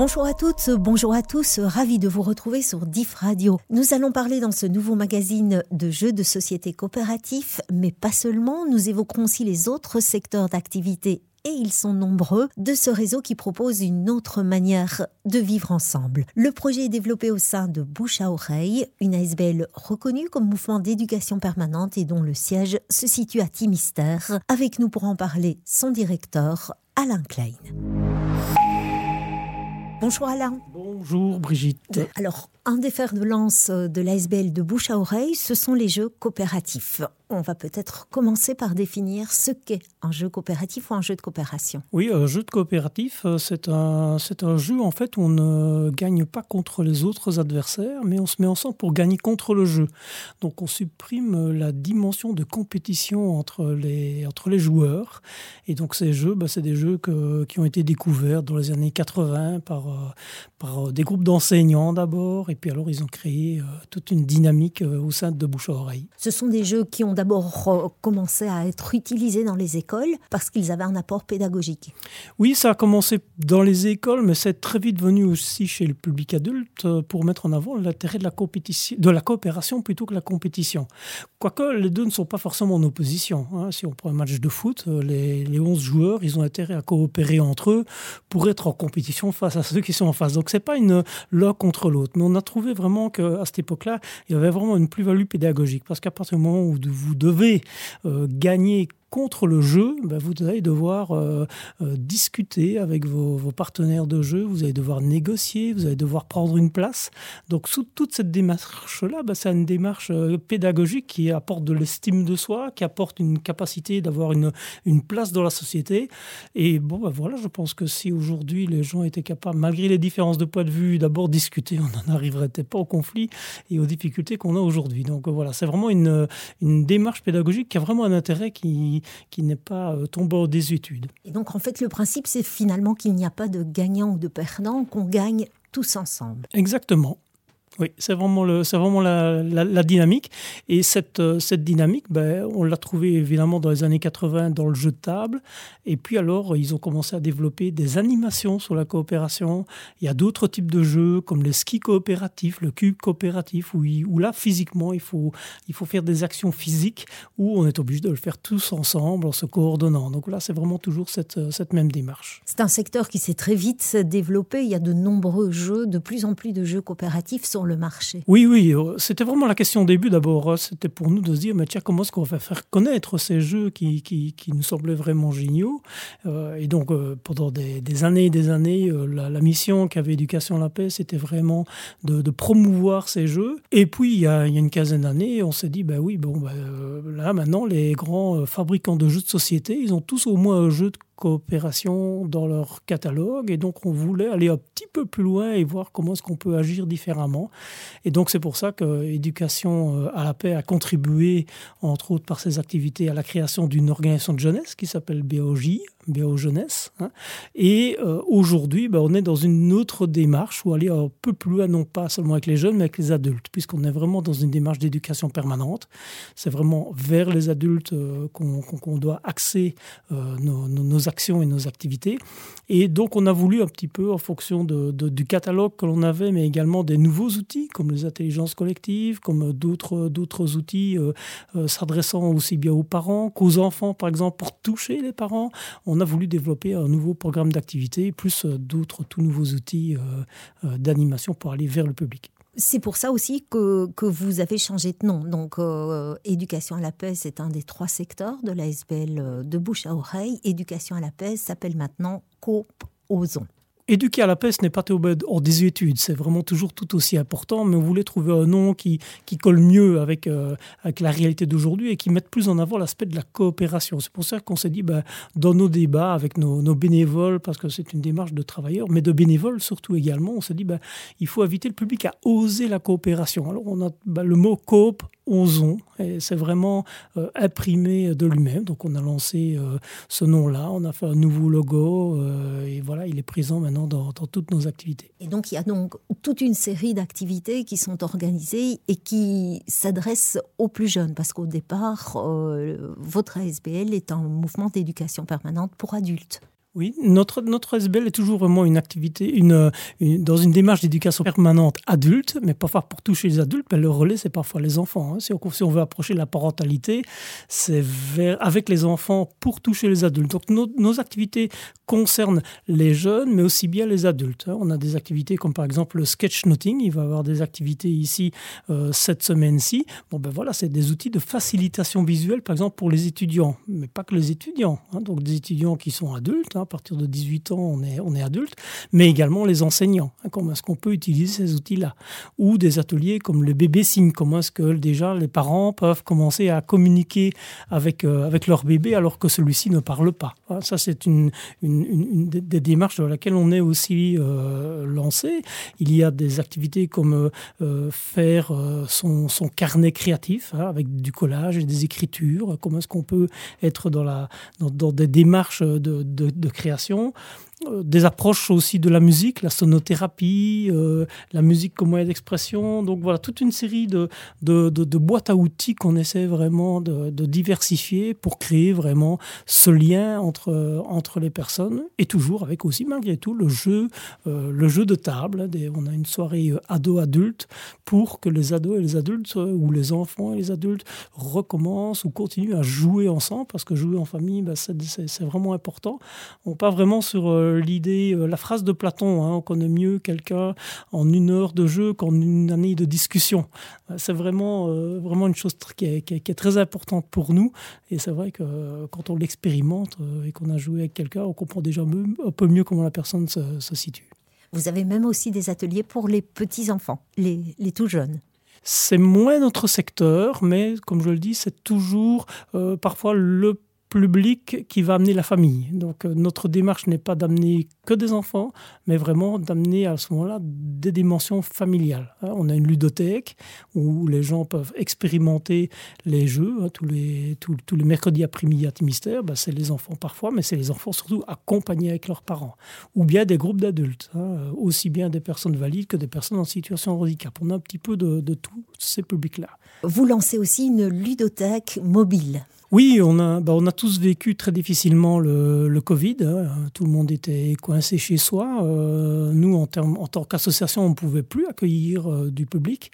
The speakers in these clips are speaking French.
Bonjour à toutes, bonjour à tous, ravi de vous retrouver sur DIF Radio. Nous allons parler dans ce nouveau magazine de jeux de société coopératifs, mais pas seulement, nous évoquerons aussi les autres secteurs d'activité et ils sont nombreux, de ce réseau qui propose une autre manière de vivre ensemble. Le projet est développé au sein de Bouche à Oreille, une ASBL reconnue comme mouvement d'éducation permanente et dont le siège se situe à Timistère. Avec nous pour en parler, son directeur, Alain Klein. Bonjour Alain. Bonjour Brigitte. Alors, un des fers de lance de l'ASBL de bouche à oreille, ce sont les jeux coopératifs. On va peut-être commencer par définir ce qu'est un jeu coopératif ou un jeu de coopération. Oui, un jeu de coopératif, euh, c'est un, c'est un jeu en fait où on ne gagne pas contre les autres adversaires, mais on se met ensemble pour gagner contre le jeu. Donc on supprime la dimension de compétition entre les, entre les joueurs. Et donc ces jeux, bah, c'est des jeux que, qui ont été découverts dans les années 80 par, euh, par des groupes d'enseignants d'abord et puis alors, ils ont créé euh, toute une dynamique euh, au sein de Bouche à Oreille. Ce sont des jeux qui ont d'abord commencé à être utilisés dans les écoles parce qu'ils avaient un apport pédagogique. Oui, ça a commencé dans les écoles, mais c'est très vite venu aussi chez le public adulte euh, pour mettre en avant l'intérêt de la compétition, de la coopération plutôt que la compétition. Quoique les deux ne sont pas forcément en opposition. Hein. Si on prend un match de foot, les, les 11 joueurs, ils ont intérêt à coopérer entre eux pour être en compétition face à ceux qui sont en face. Donc c'est pas une l'un contre l'autre, mais on a trouvé vraiment qu'à cette époque-là, il y avait vraiment une plus-value pédagogique. Parce qu'à partir du moment où vous devez euh, gagner contre le jeu, ben, vous allez devoir euh, euh, discuter avec vos, partenaires de jeu, vous allez devoir négocier, vous allez devoir prendre une place. Donc sous toute cette démarche-là, ben, c'est une démarche euh, pédagogique qui apporte de l'estime de soi, qui apporte une capacité d'avoir une, place dans la société. Et bon, ben, voilà, je pense que si aujourd'hui les gens étaient capables, malgré les différences de point de vue, d'abord discuter, on n'en arriverait pas au conflit et aux difficultés qu'on a aujourd'hui. Donc voilà, c'est vraiment une démarche pédagogique qui a vraiment un intérêt qui, qui, n'est pas euh, tombé en désuétude. Et donc en fait le principe c'est finalement qu'il n'y a pas de gagnant ou de perdant, qu'on gagne tous ensemble. Exactement. Oui, c'est vraiment, le, c'est vraiment la, la, dynamique. Et cette, euh, cette dynamique, ben, on l'a trouvée évidemment dans les années 80 dans le jeu de table. Et puis alors, ils ont commencé à développer des animations sur la coopération. Il y a d'autres types de jeux comme le ski coopératif, le cube coopératif, où, où là, physiquement, il faut, il faut faire des actions physiques où on est obligé de le faire tous ensemble en se coordonnant. Donc là, c'est vraiment toujours cette, euh, cette même démarche. C'est un secteur qui s'est très vite développé. Il y a de nombreux jeux, de plus en plus de jeux coopératifs sur marché Oui, oui, euh, c'était vraiment la question au début d'abord. Hein. C'était pour nous de se dire, mais tiens, comment est-ce qu'on va faire connaître ces jeux qui, qui, qui nous semblaient vraiment géniaux euh, Et donc, euh, pendant des, années et des années, la, mission qu'avait Éducation à la paix, c'était vraiment de, promouvoir ces jeux. Et puis, il y a, une quinzaine d'années, on s'est dit, ben oui, bon, ben, là, maintenant, les grands fabricants de jeux de société, ils ont tous au moins un jeu de coopération dans leur catalogue et donc on voulait aller un petit peu plus loin et voir comment est-ce qu'on peut agir différemment. Et donc c'est pour ça que Éducation euh, à la paix a contribué, entre autres par ses activités, à la création d'une organisation de jeunesse qui s'appelle BOJ, BO Jeunesse. Hein. Et euh, aujourd'hui, ben, on est dans une autre démarche où aller un peu plus loin, non pas seulement avec les jeunes, mais avec les adultes, puisqu'on est vraiment dans une démarche d'éducation permanente. C'est vraiment vers les adultes euh, qu'on doit axer nos, nos actions et nos activités. Et donc, on a voulu un petit peu, en fonction du catalogue que l'on avait, mais également des nouveaux outils, comme les intelligences collectives, comme d'autres, d'autres outils euh, euh, s'adressant aussi bien aux parents qu'aux enfants, par exemple, pour toucher les parents. On a voulu développer un nouveau programme d'activité, plus euh, d'autres tout nouveaux outils d'animation pour aller vers le public. C'est pour ça aussi que, vous avez changé de nom. Donc, euh, éducation à la paix, c'est un des trois secteurs de l'ASBL euh, de bouche à oreille. Éducation à la paix s'appelle maintenant Coop Ozon. Éduquer à la paix, ce n'est pas en désuétude, c'est vraiment toujours tout aussi important, mais on voulait trouver un nom qui, qui colle mieux avec, euh, avec la réalité d'aujourd'hui et qui mette plus en avant l'aspect de la coopération. C'est pour ça qu'on s'est dit, ben, dans nos débats avec nos, nos bénévoles, parce que c'est une démarche de travailleurs, mais de bénévoles surtout également, on s'est dit, ben, il faut inviter le public à oser la coopération. Alors on a ben, le mot coop, osons, et c'est vraiment euh, imprimé de lui-même. Donc on a lancé euh, ce nom-là, on a fait un nouveau logo, et voilà, il est présent maintenant dans, toutes nos activités. Et donc il y a donc toute une série d'activités qui sont organisées et qui s'adressent aux plus jeunes, parce qu'au départ, euh, votre ASBL est un mouvement d'éducation permanente pour adultes. Oui, notre, notre SBL est toujours vraiment une activité, une, dans une démarche d'éducation permanente adulte, mais parfois pour toucher les adultes, le relais, c'est parfois les enfants. Hein. Si, on, veut approcher la parentalité, c'est avec les enfants pour toucher les adultes. Donc nos, activités concernent les jeunes, mais aussi bien les adultes. Hein. On a des activités comme par exemple le sketchnoting, il va y avoir des activités ici euh, cette semaine-ci. Bon ben voilà, c'est des outils de facilitation visuelle, par exemple pour les étudiants, mais pas que les étudiants. Hein. Donc des étudiants qui sont adultes à partir de 18 ans, on est, on est adulte, mais également les enseignants. Hein, comment est-ce qu'on peut utiliser ces outils-là Ou des ateliers comme le bébé signe. Comment est-ce que déjà les parents peuvent commencer à communiquer avec, euh, avec leur bébé alors que celui-ci ne parle pas hein, Ça, c'est une, une, des démarches dans laquelle on est aussi euh, lancé. Il y a des activités comme euh, faire son, son, carnet créatif hein, avec du collage et des écritures. Comment est-ce qu'on peut être dans, la, dans, des démarches de création des approches aussi de la musique, la sonothérapie, euh, la musique comme moyen d'expression. Donc voilà, toute une série de, de, boîtes à outils qu'on essaie vraiment de, diversifier pour créer vraiment ce lien entre, entre les personnes et toujours avec aussi malgré tout le jeu, euh, le jeu de table. on a une soirée ado-adulte pour que les ados et les adultes ou les enfants et les adultes recommencent ou continuent à jouer ensemble parce que jouer en famille, ben, c'est vraiment important. On part vraiment sur l'idée, euh, la phrase de Platon, hein, on connaît mieux quelqu'un en une heure de jeu qu'en une année de discussion. Euh, c'est vraiment, euh, vraiment une chose qui est, très importante pour nous. Et c'est vrai que quand on l'expérimente et qu'on a joué avec quelqu'un, on comprend déjà un peu mieux comment la personne se, situe. Vous avez même aussi des ateliers pour les petits-enfants, les, les tout jeunes. C'est moins notre secteur, mais comme je le dis, c'est toujours parfois le public qui va amener la famille. Donc euh, notre démarche n'est pas d'amener que des enfants, mais vraiment d'amener à ce moment-là des dimensions familiales. Hein. On a une ludothèque où les gens peuvent expérimenter les jeux. Hein, tous, les, tous, les mercredis après-midi à Timistère, bah, c'est les enfants parfois, mais c'est les enfants surtout accompagnés avec leurs parents. Ou bien des groupes d'adultes, hein, aussi bien des personnes valides que des personnes en situation de handicap. On a un petit peu de, de tous ces publics-là. Vous lancez aussi une ludothèque mobile. Oui, on a, bah, on a tous vécu très difficilement le, le Covid. Hein. Tout le monde était coincé chez soi. Euh, nous, en, en tant qu'association, on ne pouvait plus accueillir euh, du public.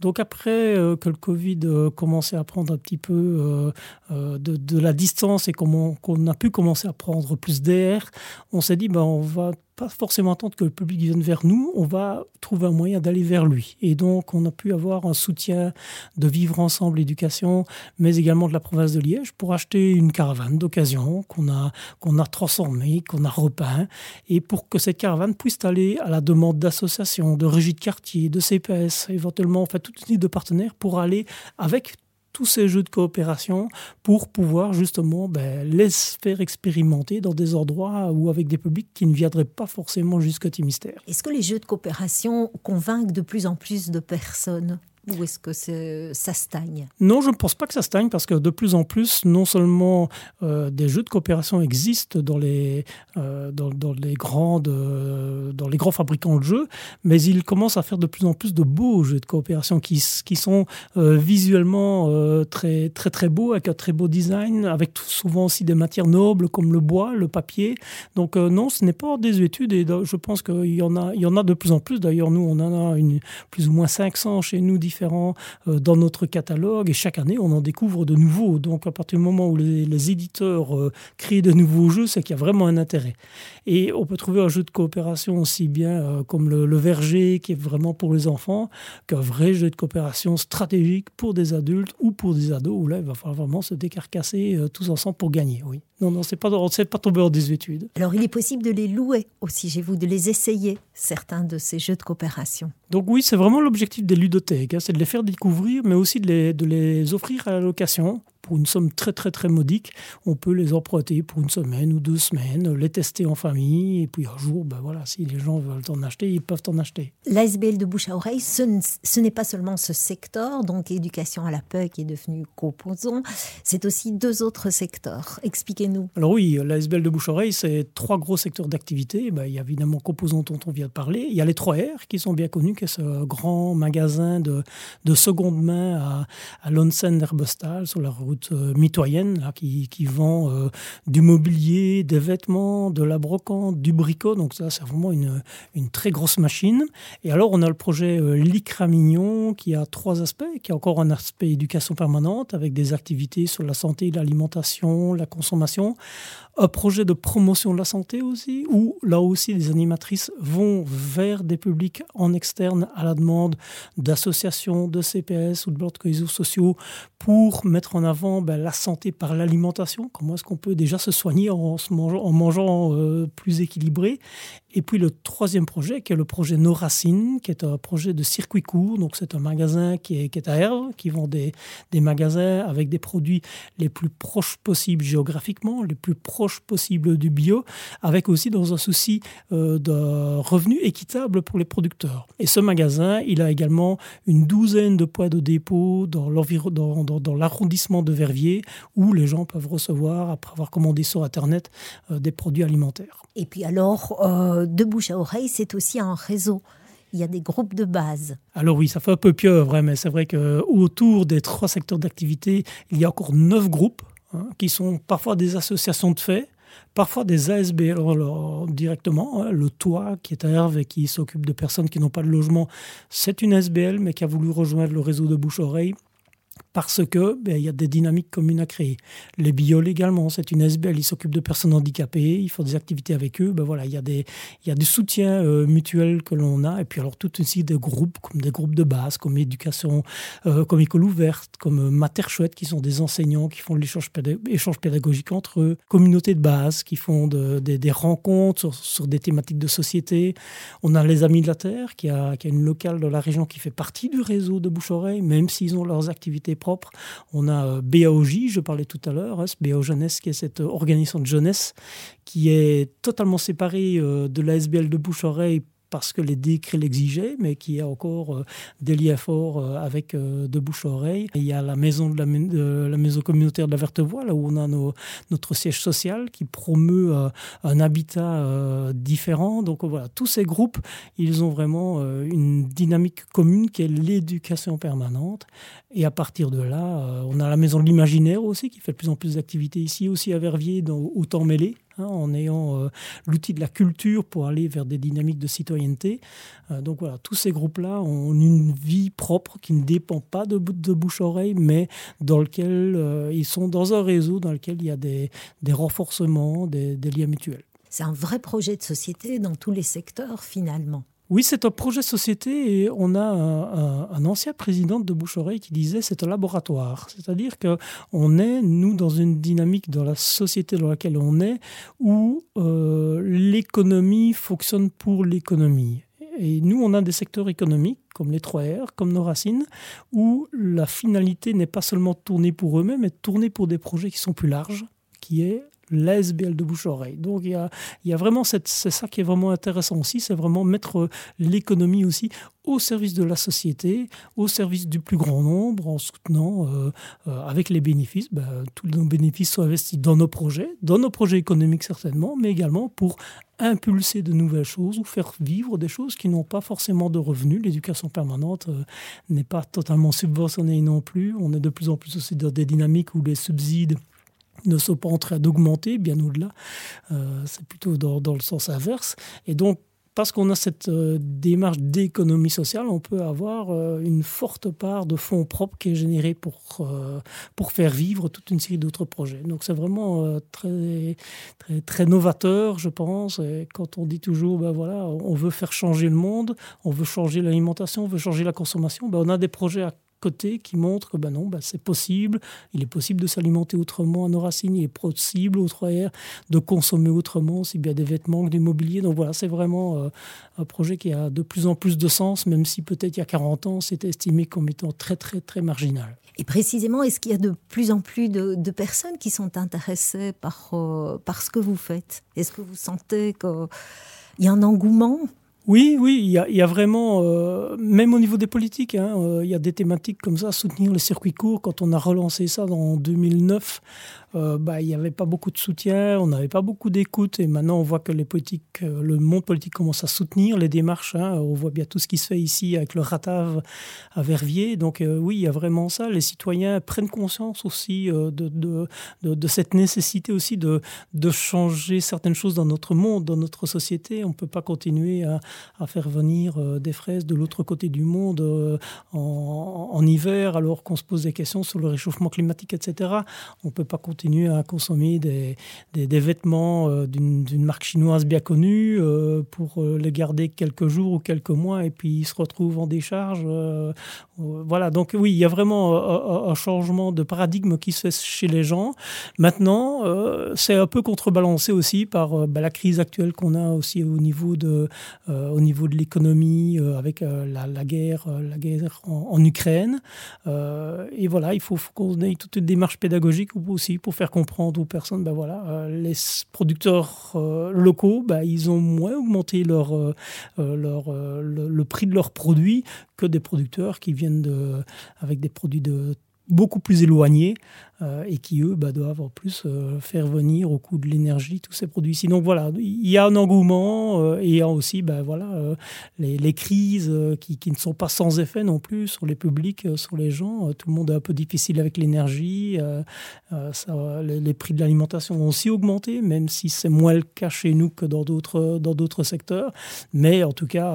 Donc après euh, que le Covid commençait à prendre un petit peu de, de, la distance et qu'on a pu commencer à prendre plus d'air, on s'est dit bah, on va pas forcément attendre que le public vienne vers nous, on va trouver un moyen d'aller vers lui. Et donc, on a pu avoir un soutien de Vivre Ensemble Éducation, mais également de la province de Liège pour acheter une caravane d'occasion qu'on a, qu'on a transformée, qu'on a repeint, et pour que cette caravane puisse aller à la demande d'associations, de régies de quartier, de CPS, éventuellement, en fait, toute une de partenaires pour aller avec tous ces jeux de coopération pour pouvoir justement ben, les faire expérimenter dans des endroits ou avec des publics qui ne viendraient pas forcément jusqu'à Timistère. Est-ce que les jeux de coopération convainquent de plus en plus de personnes? Ou est-ce que ça stagne? Non, je ne pense pas que ça stagne parce que de plus en plus, non seulement euh, des jeux de coopération existent dans les, euh, dans, les grandes, euh, dans les grands fabricants de jeux, mais ils commencent à faire de plus en plus de beaux jeux de coopération qui, sont visuellement très, très très beaux, avec un très beau design, avec souvent aussi des matières nobles comme le bois, le papier. Donc non, ce n'est pas des études et je pense qu'il y, en a, y en a de plus en plus. D'ailleurs, nous, on en a plus ou moins 500 chez nous différents euh, dans notre catalogue et chaque année on en découvre de nouveaux. Donc à partir du moment où les, éditeurs euh, créent de nouveaux jeux, c'est qu'il y a vraiment un intérêt. Et on peut trouver un jeu de coopération aussi bien euh, comme le, Verger qui est vraiment pour les enfants qu'un vrai jeu de coopération stratégique pour des adultes ou pour des ados où là il va falloir vraiment se décarcasser tous ensemble pour gagner. Oui. Non, non, c'est pas, on ne pas tomber en désuétude. Alors il est possible de les louer aussi, j'ai vous, de les essayer, certains de ces jeux de coopération. Donc oui, c'est vraiment l'objectif des ludothèques, hein, c'est de les faire découvrir, mais aussi de les, de les offrir à la location pour une somme très très très modique, on peut les emprunter pour une semaine ou deux semaines, les tester en famille, et puis un jour, ben voilà, si les gens veulent en acheter, ils peuvent en acheter. L'ASBL de bouche à oreille, ce n'est pas seulement ce secteur, donc éducation à la paix qui est devenu composant, c'est aussi deux autres secteurs. Expliquez-nous. Alors oui, l'ASBL de bouche à oreille, c'est trois gros secteurs d'activité. Ben, il y a évidemment composant dont on vient de parler. Il y a les 3R qui sont bien connus, qui est ce grand magasin de, de seconde main à, à Lonsen Herbestal sur la rue euh, mitoyenne, qui, vend euh, du mobilier, des vêtements, de la brocante, du bricot. Donc ça, c'est vraiment une, une très grosse machine. Et alors, on a le projet euh, l'ICRA Mignon, qui a trois aspects, qui a encore un aspect éducation permanente, avec des activités sur la santé, l'alimentation, la consommation. Un projet de promotion de la santé aussi, où là aussi, les animatrices vont vers des publics en externe à la demande d'associations, de CPS ou de blocs cohésion sociaux pour mettre en avant ben, la santé par l'alimentation. Comment est-ce qu'on peut déjà se soigner en, mangeant, en mangeant euh, plus équilibré? Et puis le troisième projet, qui est le projet Nos Racines, qui est un projet de circuit court. Donc c'est un magasin qui est, à Herve, qui vend des, des magasins avec des produits les plus proches possibles géographiquement, les plus proches possibles du bio, avec aussi dans un souci euh, de revenu équitable pour les producteurs. Et ce magasin, il a également une douzaine de points de dépôt dans l'arrondissement dans, dans, l'arrondissement de Verviers où les gens peuvent recevoir, après avoir commandé sur Internet, euh, des produits alimentaires. Et puis alors, euh, de bouche à oreille, c'est aussi un réseau il y a des groupes de base. Alors oui, ça fait un peu pieuvre, mais c'est vrai qu'autour des trois secteurs d'activité, il y a encore neuf groupes hein, qui sont parfois des associations de fait, parfois des ASBL directement. Hein, le Toit, qui est à Herve et qui s'occupe de personnes qui n'ont pas de logement, c'est une ASBL, mais qui a voulu rejoindre le réseau de bouche-oreille parce que ben, il y a des dynamiques communes à créer. Les bioles également, c'est une SBL, ils s'occupent de personnes handicapées, ils font des activités avec eux. Ben voilà, il y a des, il y a des soutiens euh, mutuels que l'on a, et puis alors tout aussi des groupes, comme des groupes de base, comme éducation, euh, comme école ouverte, comme euh, Mater Chouette, qui sont des enseignants qui font l'échange pédagogique entre eux, communautés de base qui font de, des rencontres sur, des thématiques de société. On a les Amis de la Terre, qui a, qui a une locale dans la région qui fait partie du réseau de bouche-oreille, même s'ils ont leurs activités On a euh, BAOJ, je parlais tout à l'heure, hein, BAO Jeunesse, qui est cette organisation de jeunesse qui est totalement séparée euh, de la SBL de bouche-oreille parce que les décrets l'exigeaient, mais qui a encore euh, des liens forts euh, avec euh, de bouche à oreille. il y a la maison de la, maison communautaire de la Verte Voie, là où on a notre siège social qui promeut un habitat différent. Donc voilà, tous ces groupes, ils ont vraiment une dynamique commune qui est l'éducation permanente. Et à partir de là, on a la maison de l'imaginaire aussi qui fait de plus en plus d'activités ici, aussi à Verviers, dans, au temps mêlé. Hein, en ayant euh, l'outil de la culture pour aller vers des dynamiques de citoyenneté. Euh, donc voilà, tous ces groupes-là ont une vie propre qui ne dépend pas de, bouche-oreille, mais dans lequel euh, ils sont dans un réseau dans lequel il y a des, renforcements, des liens mutuels. C'est un vrai projet de société dans tous les secteurs finalement. Oui, c'est un projet société et on a un, ancien président de Bouche-Oreille qui disait c'est un laboratoire. C'est-à-dire qu'on est, nous, dans une dynamique dans la société dans laquelle on est où euh, l'économie fonctionne pour l'économie. Et nous, on a des secteurs économiques comme les 3R, comme nos racines, où la finalité n'est pas seulement tournée pour eux-mêmes, mais tournée pour des projets qui sont plus larges, qui est l'ASBL de bouche-oreille. Donc il y a, il y a vraiment, c'est ça qui est vraiment intéressant aussi, c'est vraiment mettre euh, l'économie aussi au service de la société, au service du plus grand nombre, en soutenant euh, euh, avec les bénéfices, ben, tous nos bénéfices sont investis dans nos projets, dans nos projets économiques certainement, mais également pour impulser de nouvelles choses ou faire vivre des choses qui n'ont pas forcément de revenus. L'éducation permanente n'est pas totalement subventionnée non plus. On est de plus en plus aussi dans des dynamiques où les subsides ne sont pas en train d'augmenter, bien au-delà. Euh, c'est plutôt dans, le sens inverse. Et donc, parce qu'on a cette euh, démarche d'économie sociale, on peut avoir euh, une forte part de fonds propres qui est générée pour, pour faire vivre toute une série d'autres projets. Donc c'est vraiment très, très, très novateur, je pense. Et quand on dit toujours, ben voilà, on veut faire changer le monde, on veut changer l'alimentation, on veut changer la consommation, ben on a des projets à côté qui montre que ben non, ben c'est possible. Il est possible de s'alimenter autrement à nos racines. Il est possible, au travers, de consommer autrement, aussi bien des vêtements que du mobilier. Donc voilà, c'est vraiment euh, un projet qui a de plus en plus de sens, même si peut-être il y a 40 ans, c'était estimé comme étant très, très, très marginal. Et précisément, est-ce qu'il y a de plus en plus de, personnes qui sont intéressées par, euh, par ce que vous faites? Est-ce que vous sentez qu'il y a un engouement Oui, oui, il y a, vraiment, euh, même au niveau des politiques, hein, euh, il y a des thématiques comme ça, soutenir les circuits courts. Quand on a relancé ça en 2009, euh, bah, il n'y avait pas beaucoup de soutien, on n'avait pas beaucoup d'écoute. Et maintenant, on voit que politiques, le monde politique commence à soutenir les démarches. Hein. on voit bien tout ce qui se fait ici avec le Ratave à Verviers. Donc oui, il y a vraiment ça. Les citoyens prennent conscience aussi de, cette nécessité aussi de, changer certaines choses dans notre monde, dans notre société. On ne peut pas continuer à faire venir euh, des fraises de l'autre côté du monde euh, en, hiver, alors qu'on se pose des questions sur le réchauffement climatique, etc. On ne peut pas continuer à consommer des, des, vêtements euh, d'une marque chinoise bien connue pour les garder quelques jours ou quelques mois et puis ils se retrouvent en décharge. voilà, donc oui, il y a vraiment un changement de paradigme qui se fait chez les gens. Maintenant, c'est un peu contrebalancé aussi par bah, la crise actuelle qu'on a aussi au niveau de, au de l'économie euh, avec euh, la, guerre, euh, la guerre en, Ukraine. et voilà, il faut, qu'on ait toute une démarche pédagogique aussi pour faire comprendre aux personnes, ben voilà, les producteurs locaux, ben, ils ont moins augmenté leur, leur, le, prix de leurs produits que des producteurs qui viennent de, avec des produits de beaucoup plus éloignés euh, et qui, eux, bah, doivent en plus euh, faire venir au coût de l'énergie tous ces produits ici. Donc voilà, il y a un engouement euh, et il y a aussi bah, voilà, les, crises qui, qui, ne sont pas sans effet non plus sur les publics, sur les gens. tout le monde est un peu difficile avec l'énergie. Les, les, prix de l'alimentation ont aussi augmenté, même si c'est moins le cas chez nous que dans d'autres secteurs. Mais en tout cas,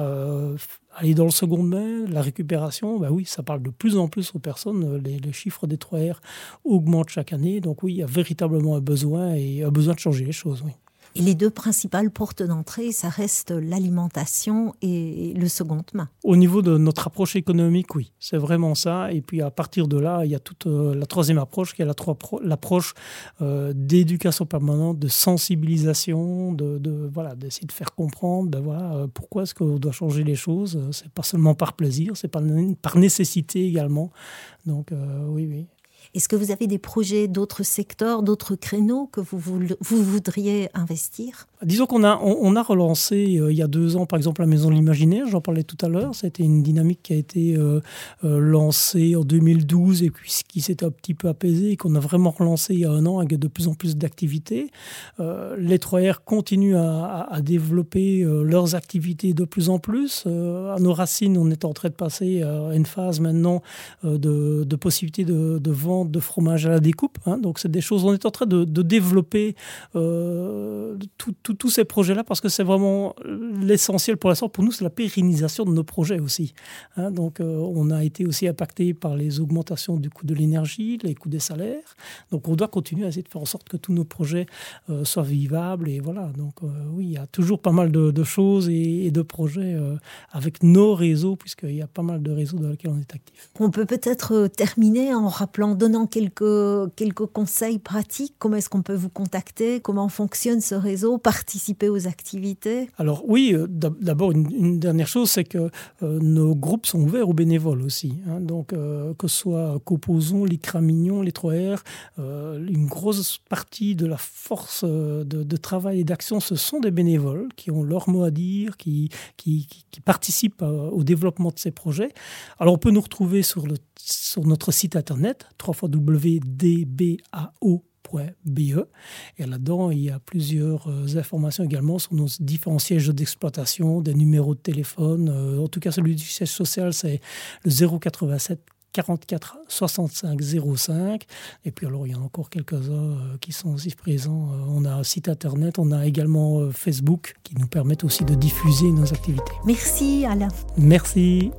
aller dans le second mai, la récupération, bah oui, ça parle de plus en plus aux personnes. Les, les chiffres des 3R augmentent chaque année. Donc oui, il y a véritablement un besoin et un besoin de changer les choses. Oui. Et les deux principales portes d'entrée, ça reste l'alimentation et le second main. Au niveau de notre approche économique, oui, c'est vraiment ça. Et puis à partir de là, il y a toute euh, la troisième approche qui est l'approche euh, d'éducation permanente, de sensibilisation, de, voilà, d'essayer de faire comprendre, ben voilà, euh, pourquoi est-ce qu'on doit changer les choses. C'est pas seulement par plaisir, c'est par, par nécessité également. Donc oui, oui. Est-ce que vous avez des projets d'autres secteurs, d'autres créneaux que vous, vous, voudriez investir? Disons qu'on a, on, a relancé euh, il y a deux ans, par exemple, la Maison de l'Imaginaire, j'en parlais tout à l'heure. C'était une dynamique qui a été euh, euh, lancée en 2012 et puis qui s'est un petit peu apaisée et qu'on a vraiment relancé il y a un an avec de plus en plus d'activités. les 3R continuent à, développer leurs activités de plus en plus. à nos racines, on est en train de passer à une phase maintenant de, de possibilité de, de vente de fromage à la découpe. Hein. donc, c'est des choses, on est en train de, développer euh, tous ces projets-là parce que c'est vraiment l'essentiel pour l'instant. Pour nous, c'est la pérennisation de nos projets aussi. Hein. donc, euh, on a été aussi impacté par les augmentations du coût de l'énergie, les coûts des salaires. Donc, on doit continuer à essayer de faire en sorte que tous nos projets euh, soient vivables. Et voilà. Donc, oui, il y a toujours pas mal de, choses et, de projets avec nos réseaux, puisqu'il y a pas mal de réseaux dans lesquels on est actif. On peut peut-être terminer en rappelant donnant quelques, quelques conseils pratiques Comment est-ce qu'on peut vous contacter? Comment fonctionne ce réseau? Participer aux activités? Alors oui, euh, d'abord une, dernière chose, c'est que euh, nos groupes sont ouverts aux bénévoles aussi. Hein. donc euh, que ce soit Coposons, l'ICRA Mignon, les 3R, une grosse partie de la force de, travail et d'action, ce sont des bénévoles qui ont leur mot à dire, qui, participent au développement de ces projets. Alors on peut nous retrouver sur sur notre site internet www.dbao.be. Et là-dedans, il y a plusieurs euh, informations également sur nos différents sièges d'exploitation, des numéros de téléphone. Euh, en tout cas, celui du siège social, c'est le 087 44 65 05. Et puis alors, il y en a encore quelques-uns euh, qui sont aussi présents. on a un site internet, on a également Facebook qui nous permettent aussi de diffuser nos activités. Merci Alain. Merci.